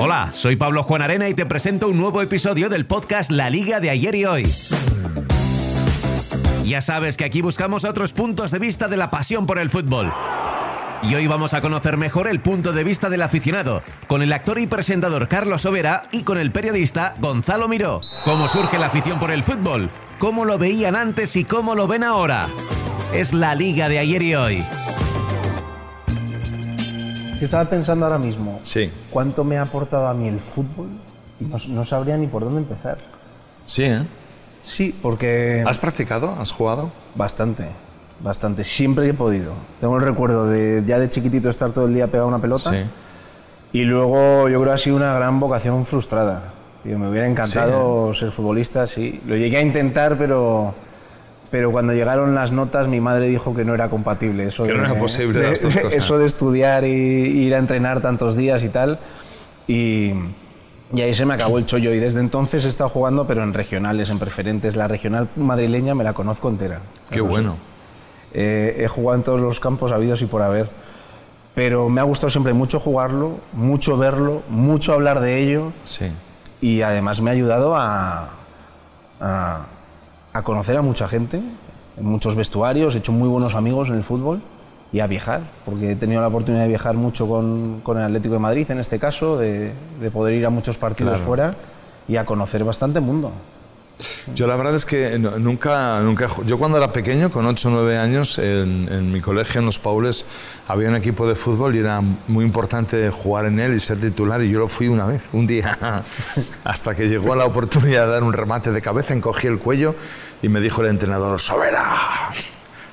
Hola, soy Pablo Juan Arena y te presento un nuevo episodio del podcast La Liga de ayer y hoy. Ya sabes que aquí buscamos otros puntos de vista de la pasión por el fútbol. Y hoy vamos a conocer mejor el punto de vista del aficionado, con el actor y presentador Carlos Overa y con el periodista Gonzalo Miró. ¿Cómo surge la afición por el fútbol? ¿Cómo lo veían antes y cómo lo ven ahora? Es la liga de ayer y hoy. Estaba pensando ahora mismo, Sí. ¿cuánto me ha aportado a mí el fútbol? No, no sabría ni por dónde empezar. Sí, ¿eh? Sí, porque... ¿Has practicado? ¿Has jugado? Bastante, bastante. Siempre que he podido. Tengo el recuerdo de ya de chiquitito estar todo el día pegado a una pelota. Sí. Y luego yo creo que ha sido una gran vocación frustrada. Tío, me hubiera encantado ser futbolista, sí. Lo llegué a intentar, pero, pero cuando llegaron las notas mi madre dijo que no era compatible. Eso Que no de- era posible de- las dos cosas. Eso de estudiar y ir a entrenar tantos días y tal. Y, y ahí se me acabó el chollo. Y desde entonces he estado jugando, pero en regionales, en preferentes. La regional madrileña me la conozco entera. Qué bueno. Eh, he jugado en todos los campos habidos y por haber. Pero me ha gustado siempre mucho jugarlo, mucho verlo, mucho hablar de ello Sí. y además me ha ayudado a, a, a conocer a mucha gente, en muchos vestuarios, he hecho muy buenos amigos en el fútbol y a viajar, porque he tenido la oportunidad de viajar mucho con, con el Atlético de Madrid en este caso, de, de poder ir a muchos partidos Claro. fuera y a conocer bastante mundo. Yo la verdad es que nunca, nunca... Yo cuando era pequeño, con 8 o 9 años, en, en mi colegio, en Los Paules, había un equipo de fútbol y era muy importante jugar en él y ser titular y yo lo fui una vez, un día, hasta que llegó la oportunidad de dar un remate de cabeza, encogí el cuello y me dijo el entrenador, Sobera,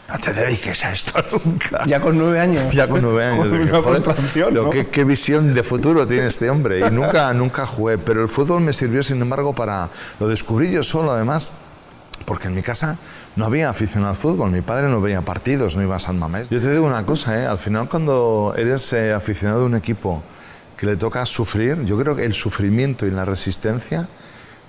no te dediques a esto nunca. Ya con nueve años. Ya con nueve años. Dije, una "Joder, frustración, ¿no? qué, qué visión de futuro tiene este hombre. Y nunca, nunca jugué. Pero el fútbol me sirvió, sin embargo, para... Lo descubrí yo solo, además. Porque en mi casa no había afición al fútbol. Mi padre no veía partidos, no iba a San Mamés. Yo te digo una cosa, ¿eh? al final cuando eres eh, aficionado de un equipo que le toca sufrir, yo creo que el sufrimiento y la resistencia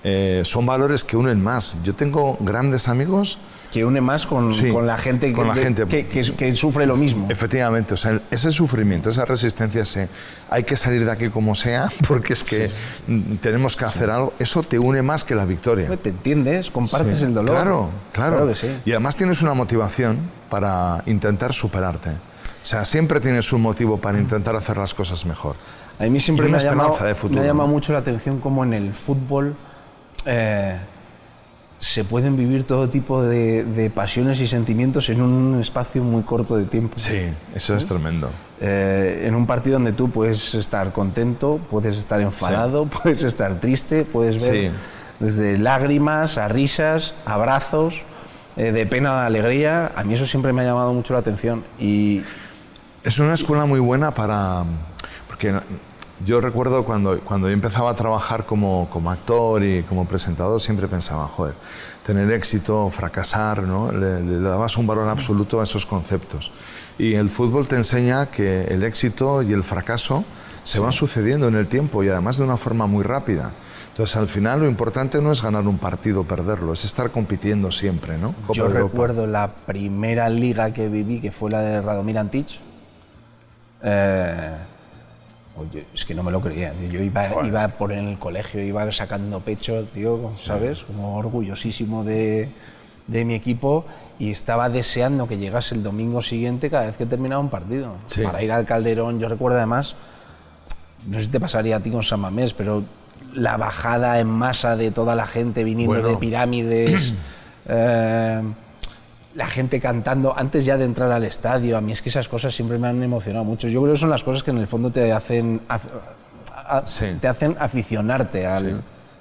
eh, son valores que unen más. Yo tengo grandes amigos Que une más con, Sí, con la gente, con que, la gente. que- que- que sufre lo mismo. Efectivamente, o sea, ese sufrimiento, esa resistencia, ese hay que salir de aquí como sea, porque es que mm, tenemos que hacer algo, eso te une más que la victoria. Te entiendes, compartes Sí, el dolor. Claro, claro. sí. Y además tienes una motivación para intentar superarte. O sea, siempre tienes un motivo para intentar hacer las cosas mejor. A mí siempre me ha, llamado, de me ha llamado mucho la atención cómo en el fútbol eh, se pueden vivir todo tipo de, de pasiones y sentimientos en un espacio muy corto de tiempo. Sí, eso es tremendo. Eh, en un partido donde tú puedes estar contento, puedes estar enfadado, puedes estar triste, puedes ver Sí. desde lágrimas a risas, abrazos, eh, de pena a alegría. A mí eso siempre me ha llamado mucho la atención. Y Es una escuela muy buena para... Porque yo recuerdo cuando, cuando yo empezaba a trabajar como, como actor y como presentador, siempre pensaba, joder, tener éxito, fracasar, ¿no? Le, le dabas un valor absoluto a esos conceptos. Y el fútbol te enseña que el éxito y el fracaso se van sucediendo en el tiempo y además de una forma muy rápida. Entonces, al final, lo importante no es ganar un partido o perderlo, es estar compitiendo siempre, ¿no? Copa Yo recuerdo la primera liga que viví, que fue la de Radomir Antich. Eh, oye, es que no me lo creía. tío. Yo iba, iba por el colegio, iba sacando pecho, tío, ¿sabes? Como orgullosísimo de, de mi equipo y estaba deseando que llegase el domingo siguiente cada vez que terminaba un partido. Sí. Para ir al Calderón, yo recuerdo además, no sé si te pasaría a ti con San Mamés, pero la bajada en masa de toda la gente viniendo Bueno. de pirámides, eh, la gente cantando antes ya de entrar al estadio. A mí es que esas cosas siempre me han emocionado mucho. Yo creo que son las cosas que en el fondo te hacen, af- a- Sí. te hacen aficionarte al, Sí.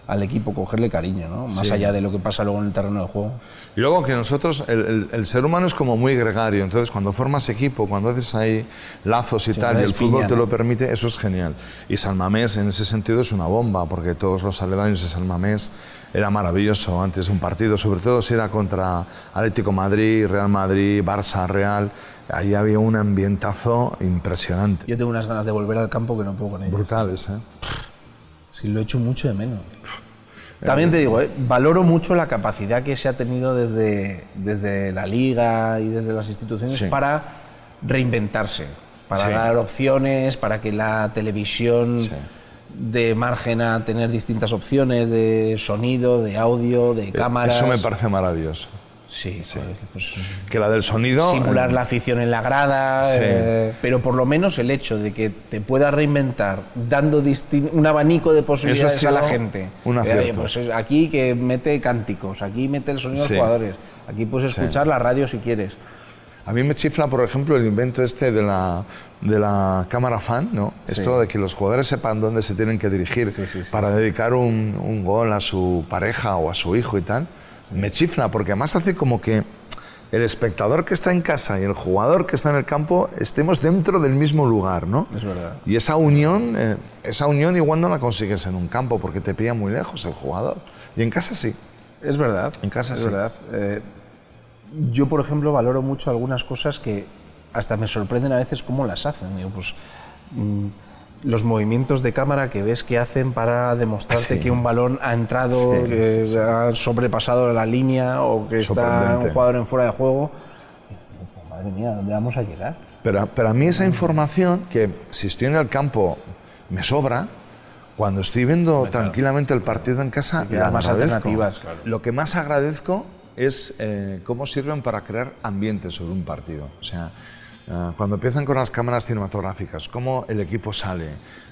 Al equipo, cogerle cariño, ¿no? más Sí. allá de lo que pasa luego en el terreno de juego. Y luego que nosotros, el, el- el ser humano es como muy gregario, entonces cuando formas equipo, cuando haces ahí lazos y tal, y el fútbol te ¿no? lo permite, eso es genial. Y San Mamés en ese sentido es una bomba, porque todos los aledaños de San Mamés era maravilloso antes de un partido, sobre todo si era contra Atlético Madrid, Real Madrid, Barça, Real, ahí había un ambientazo impresionante. Yo tengo unas ganas de volver al campo que no puedo con ellos. Brutales, ¿eh? Sí, lo he hecho mucho de menos. También te digo, ¿eh? valoro mucho la capacidad que se ha tenido desde, desde la liga y desde las instituciones Sí. para reinventarse, para Sí. dar opciones, para que la televisión Sí. de margen a tener distintas opciones de sonido, de audio, de cámaras. Eso me parece maravilloso. Sí, sí. Pues, que la del sonido. Simular eh, la afición en la grada, Sí. eh, pero por lo menos el hecho de que te puedas reinventar dando un abanico de posibilidades a la gente. un Eh, pues es- aquí que mete cánticos, aquí mete el sonido de Sí. los jugadores, aquí puedes Sí. escuchar la radio si quieres. A mí me chifla, por ejemplo, el invento este de la, de la cámara fan, ¿no? Esto de que los jugadores sepan dónde se tienen que dirigir Sí, sí, sí. para dedicar un, un gol a su pareja o a su hijo y tal. Me chifla, porque además hace como que el espectador que está en casa y el jugador que está en el campo estemos dentro del mismo lugar, ¿no? Es verdad. Y esa unión, eh, esa unión igual no la consigues en un campo porque te pilla muy lejos el jugador. Y en casa sí. Es verdad. En casa es sí. verdad. Eh, yo, por ejemplo, valoro mucho algunas cosas que hasta me sorprenden a veces cómo las hacen. Digo, pues, mm, los movimientos de cámara que ves que hacen para demostrarte Sí. que un balón ha entrado, Sí, que sí, ha sobrepasado la línea o que está un jugador en fuera de juego. Madre mía, ¿dónde vamos a llegar? Pero, pero a mí esa información, que si estoy en el campo me sobra, cuando estoy viendo tranquilamente el partido en casa, la más agradezco. claro. Lo que más agradezco es eh, cómo sirven para crear ambiente sobre un partido. O sea, eh, cuando empiezan con las cámaras cinematográficas, cómo el equipo sale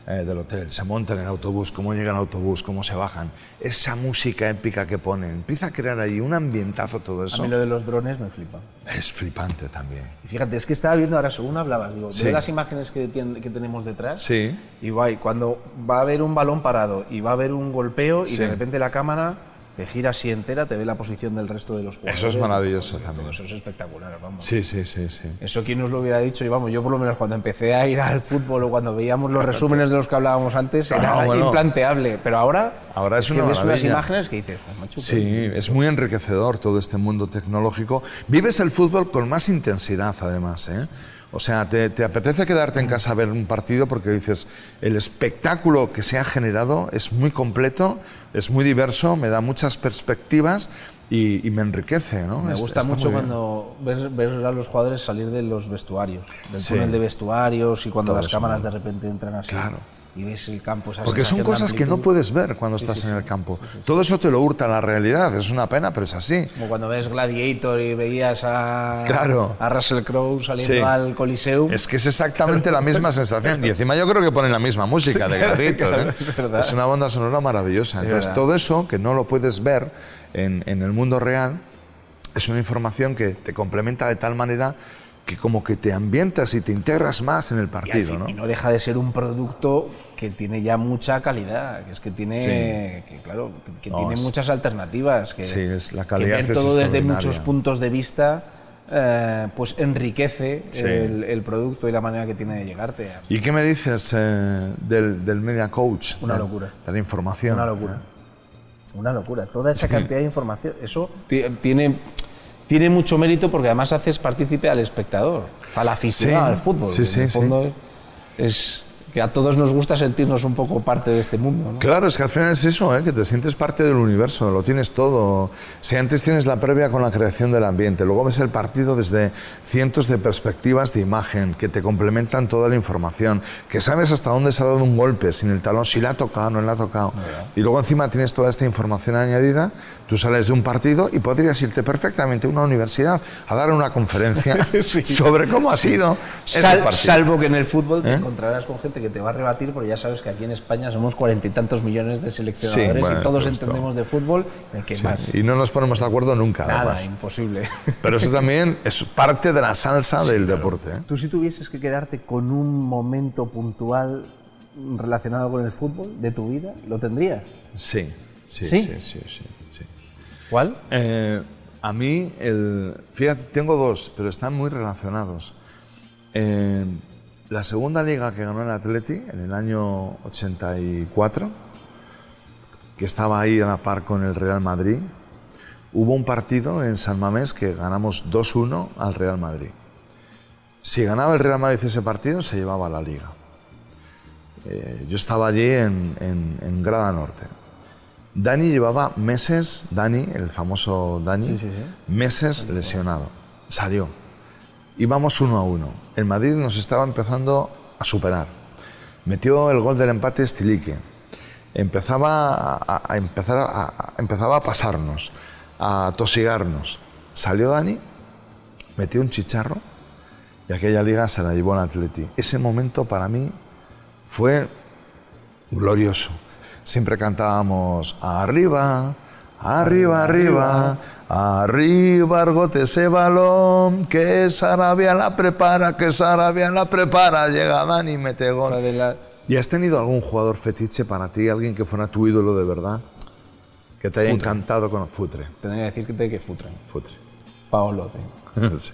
eh, del hotel, se monta en el autobús, cómo llegan al autobús, cómo se bajan, esa música épica que ponen, empieza a crear ahí un ambientazo todo A eso. mí lo de los drones me flipa. Es flipante también. Y fíjate, es que estaba viendo ahora, según hablabas, digo, Sí. las imágenes que, que tenemos detrás. Sí. Y guay, cuando va a haber un balón parado y va a haber un golpeo y Sí. de repente la cámara te gira así entera, te ve la posición del resto de los jugadores. Eso es maravilloso también. Eso es espectacular, vamos. Sí, sí, sí, sí. Eso quién nos lo hubiera dicho y vamos, yo por lo menos cuando empecé a ir al fútbol o cuando veíamos los resúmenes de los que hablábamos antes era Ah, bueno. implanteable, pero ahora Ahora es que una ves unas imágenes que dices, "Pues, macho, Sí, es muy enriquecedor todo este mundo tecnológico. Vives el fútbol con más intensidad, además. ¿eh? O sea, te, te apetece quedarte en casa a ver un partido porque dices, el espectáculo que se ha generado es muy completo, es muy diverso, me da muchas perspectivas y, y me enriquece. ¿no? Me gusta mucho cuando ves, ver a los jugadores salir de los vestuarios, del Sí. túnel de vestuarios y cuando Todo las cámaras de repente entran así Claro. Y ves el campo. Esa Porque son cosas que no puedes ver cuando estás en el campo. Todo eso te lo hurta la realidad, es una pena, pero es así. Como cuando ves Gladiator y veías a, Claro. a Russell Crowe saliendo al Coliseum. Es que es exactamente la misma sensación. Y encima yo creo que ponen la misma música de Gladiator. ¿eh? es una banda sonora maravillosa. Entonces, todo eso que no lo puedes ver en, en el mundo real es una información que te complementa de tal manera que como que te ambientas y te integras más en el y, partido. fin- ¿no? y no deja de ser un producto que tiene ya mucha calidad, que es que tiene, Sí. que, claro, que, que No, tiene es- muchas alternativas, que, Sí, es- la que calidad ver es todo desde muchos puntos de vista, eh, pues enriquece Sí. el, el producto y la manera que tiene de llegarte. ¿Y qué me dices eh, del, del media coach? Una De- locura. De la información. Una locura. Una locura. Toda esa cantidad de información. Eso ti- tiene, tiene mucho mérito porque además haces partícipe al espectador, al aficionado Sí, al fútbol. sí, sí, en el sí. es que a todos nos gusta sentirnos un poco parte de este mundo. ¿no? Claro, es que al final es eso, ¿eh? que te sientes parte del universo, lo tienes todo. Si antes tienes la previa con la creación del ambiente, luego ves el partido desde cientos de perspectivas de imagen que te complementan toda la información, que sabes hasta dónde se ha dado un golpe, sin el talón, si le ha tocado no le ha tocado. Y luego encima tienes toda esta información añadida, tú sales de un partido y podrías irte perfectamente a una universidad a dar una conferencia sobre cómo ha sido ese Sal- partido. salvo que en el fútbol te ¿Eh? encontrarás con gente que te va a rebatir, porque ya sabes que aquí en España somos cuarenta y tantos millones de seleccionadores Sí, bueno, y todos justo. entendemos de fútbol. ¿de ¿Qué Sí, más? Y no nos ponemos de acuerdo nunca. Nada, además. imposible. Pero eso también es parte de la salsa del deporte. ¿eh? Tú si tuvieses que quedarte con un momento puntual relacionado con el fútbol de tu vida, ¿lo tendrías? Sí, sí, ¿Sí? sí, sí. sí, sí. ¿Cuál? Eh, a mí, el, fíjate, tengo dos, pero están muy relacionados. Eh, la segunda liga que ganó el Atleti en el año 84, que estaba ahí a la par con el Real Madrid, hubo un partido en San Mamés que ganamos 2-1 al Real Madrid. Si ganaba el Real Madrid ese partido, se llevaba la liga. Eh, yo estaba allí en, en- en Grada Norte. Dani llevaba meses, Dani, el famoso Dani, Sí, sí, sí. meses lesionado. Salió. Íbamos uno a uno. El Madrid nos estaba empezando a superar. Metió el gol del empate Stilique. Empezaba a, empezar a, empezaba a pasarnos, a tosigarnos. Salió Dani, metió un chicharro y aquella liga se la llevó el Atleti. Ese momento para mí fue glorioso. Siempre cantábamos arriba, arriba, arriba, arriba, Argote ese balón, que Sarabia la prepara, que Sarabia la prepara, llega Dani y mete gol. de la- ¿Y has tenido algún jugador fetiche para ti, alguien que fuera tu ídolo de verdad? Que te haya Futre. encantado con Futre. Tendría que decirte que Futre. Futre. Paolo. Sí.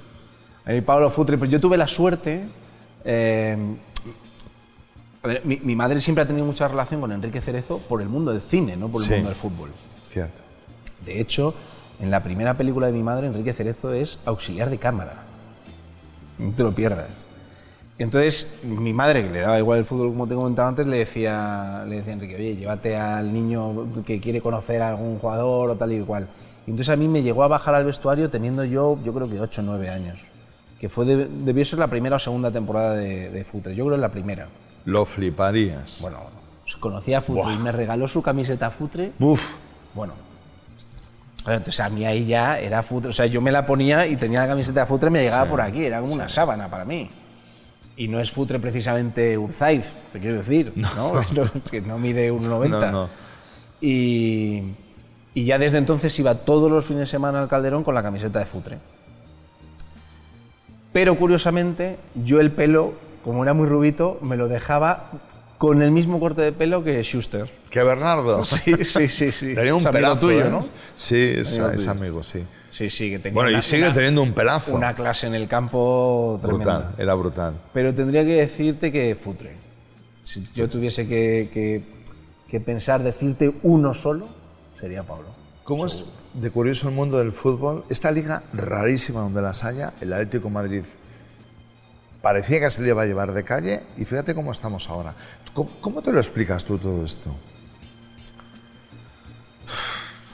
A mí Pablo Futre, pero yo tuve la suerte. eh, a ver, mi, mi madre siempre ha tenido mucha relación con Enrique Cerezo por el mundo del cine, no por el Sí. mundo del fútbol. Cierto. De hecho, en la primera película de mi madre, Enrique Cerezo es auxiliar de cámara. No te lo pierdas. Entonces, mi madre, que le daba igual el fútbol, como te comentaba antes, le decía, le decía a Enrique, oye, llévate al niño que quiere conocer a algún jugador o tal y cual. Y entonces a mí me llegó a bajar al vestuario teniendo yo, yo creo que 8 o 9 años. Que fue de- debió ser la primera o segunda temporada de, de Futre. Yo creo que la primera. Lo fliparías. Bueno, conocía a Futre y me regaló su camiseta Futre. Uf. Bueno. Entonces a mí ahí ya era futre. O sea, yo me la ponía y tenía la camiseta de futre y me llegaba por aquí. Era como una sábana para mí. Y no es futre precisamente Urzaiz, te quiero decir. No, No, es que no mide 1,90. No, no. Y, y ya desde entonces iba todos los fines de semana al Calderón con la camiseta de futre. Pero curiosamente, yo el pelo, como era muy rubito, me lo dejaba con el mismo corte de pelo que Schuster. Que Bernardo. Sí, sí, sí, sí. Tenía un Es amigo pelazo, tuyo, ¿eh? ¿no? Sí, es, Amigo es amigo, sí. Sí, sí, que tenía Bueno, y sigue una- teniendo un pelazo. una clase en el campo tremenda. brutal, era brutal. Pero tendría que decirte que futre. Si yo tuviese que, que- que pensar, decirte uno solo, sería Pablo. ¿Cómo es de curioso el mundo del fútbol? Esta liga rarísima donde las haya, el Atlético de Madrid parecía que se le iba a llevar de calle y fíjate cómo estamos ahora. ¿Cómo, cómo te lo explicas tú todo esto?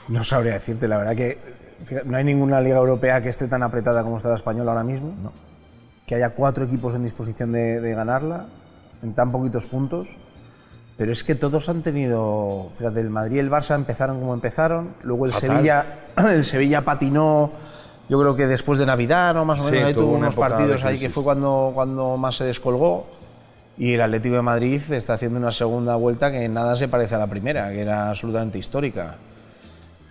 No sabría decirte, la verdad que fíjate, no hay ninguna liga europea que esté tan apretada como está la española ahora mismo. Que haya cuatro equipos en disposición de, de ganarla en tan poquitos puntos. Pero es que todos han tenido, fíjate, el Madrid y el Barça empezaron como empezaron, luego el Fatal. Sevilla, el Sevilla patinó, yo creo que después de Navidad, ¿no? Más o Sí, menos, ahí tuvo unos partidos ahí que fue cuando, cuando más se descolgó. Y el Atlético de Madrid está haciendo una segunda vuelta que nada se parece a la primera, que era absolutamente histórica.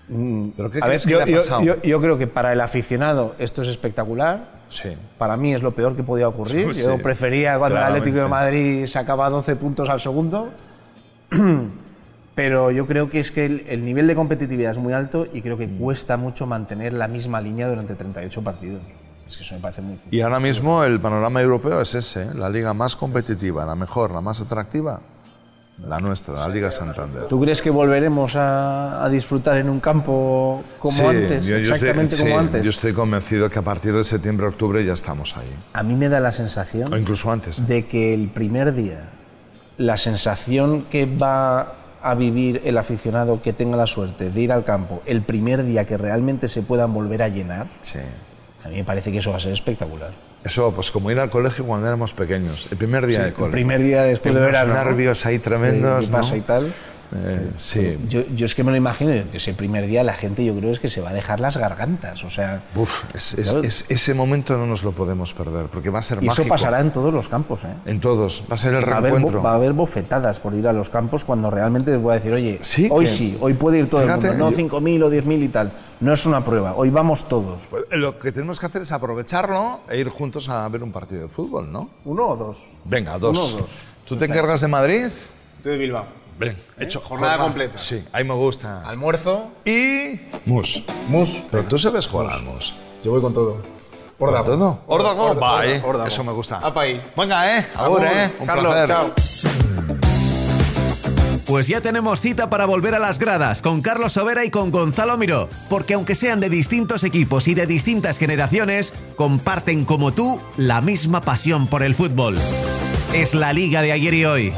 ¿Pero qué A ver, que yo, le ha yo- pasado? yo- yo creo que para el aficionado esto es espectacular. Sí. Para mí es lo peor que podía ocurrir. Sí, Yo sí, prefería cuando claramente. el Atlético de Madrid sacaba 12 puntos al segundo. Pero yo creo que es que el, el nivel de competitividad es muy alto y creo que cuesta mucho mantener la misma línea durante 38 partidos. Es que eso me parece muy. Y ahora mismo el panorama europeo es ese, ¿eh? la liga más competitiva, la mejor, la más atractiva, la nuestra, la Liga Santander. ¿Tú crees que volveremos a, a disfrutar en un campo como Sí, antes? yo- yo estoy- exactamente como sí, antes. Yo estoy convencido que a partir de septiembre, octubre ya estamos ahí. A mí me da la sensación O incluso antes. de que el primer día, la sensación que va a vivir el aficionado que tenga la suerte de ir al campo, el primer día que realmente se puedan volver a llenar, Sí. a mí me parece que eso va a ser espectacular. Eso, pues como ir al colegio cuando éramos pequeños. El primer día de el colegio. primer día después de verano, ¿no? nervios ahí tremendos, ¿Qué pasa ¿no? y tal? Eh, sí. Yo, yo es que me lo imagino, ese primer día la gente yo creo es que se va a dejar las gargantas, o sea, Uf, es- es- Claro. es- ese momento no nos lo podemos perder, porque va a ser y eso pasará en todos los campos, ¿eh? En todos. Va a ser el Va haber, va a haber bofetadas por ir a los campos cuando realmente les voy a decir, oye, Sí, hoy sí, hoy puede ir todo Fíjate, el mundo, no yo- 5.000 o 10.000 y tal. No es una prueba, hoy vamos todos. Pues, Lo que tenemos que hacer es aprovecharlo e ir juntos a ver un partido de fútbol, ¿no? ¿Uno o dos? Venga, dos. Uno o dos. ¿Tú te encargas de Madrid? Estoy de Bilbao. Ven, hecho. Jornada completa. Sí, ahí me gusta. Almuerzo, Y. Mus. mus. Pero tú sabes jugar al mus. Yo voy con todo. ¿Con todo? Órdago, Órdago, va, eh. Eso me gusta. Apa ahí. Venga, eh. Ahora, eh. Un Carlos, placer. chao. Pues ya tenemos cita para volver a las gradas con Carlos Sobera y con Gonzalo Miró, porque aunque sean de distintos equipos y de distintas generaciones, comparten como tú la misma pasión por el fútbol. Es la liga de ayer y hoy.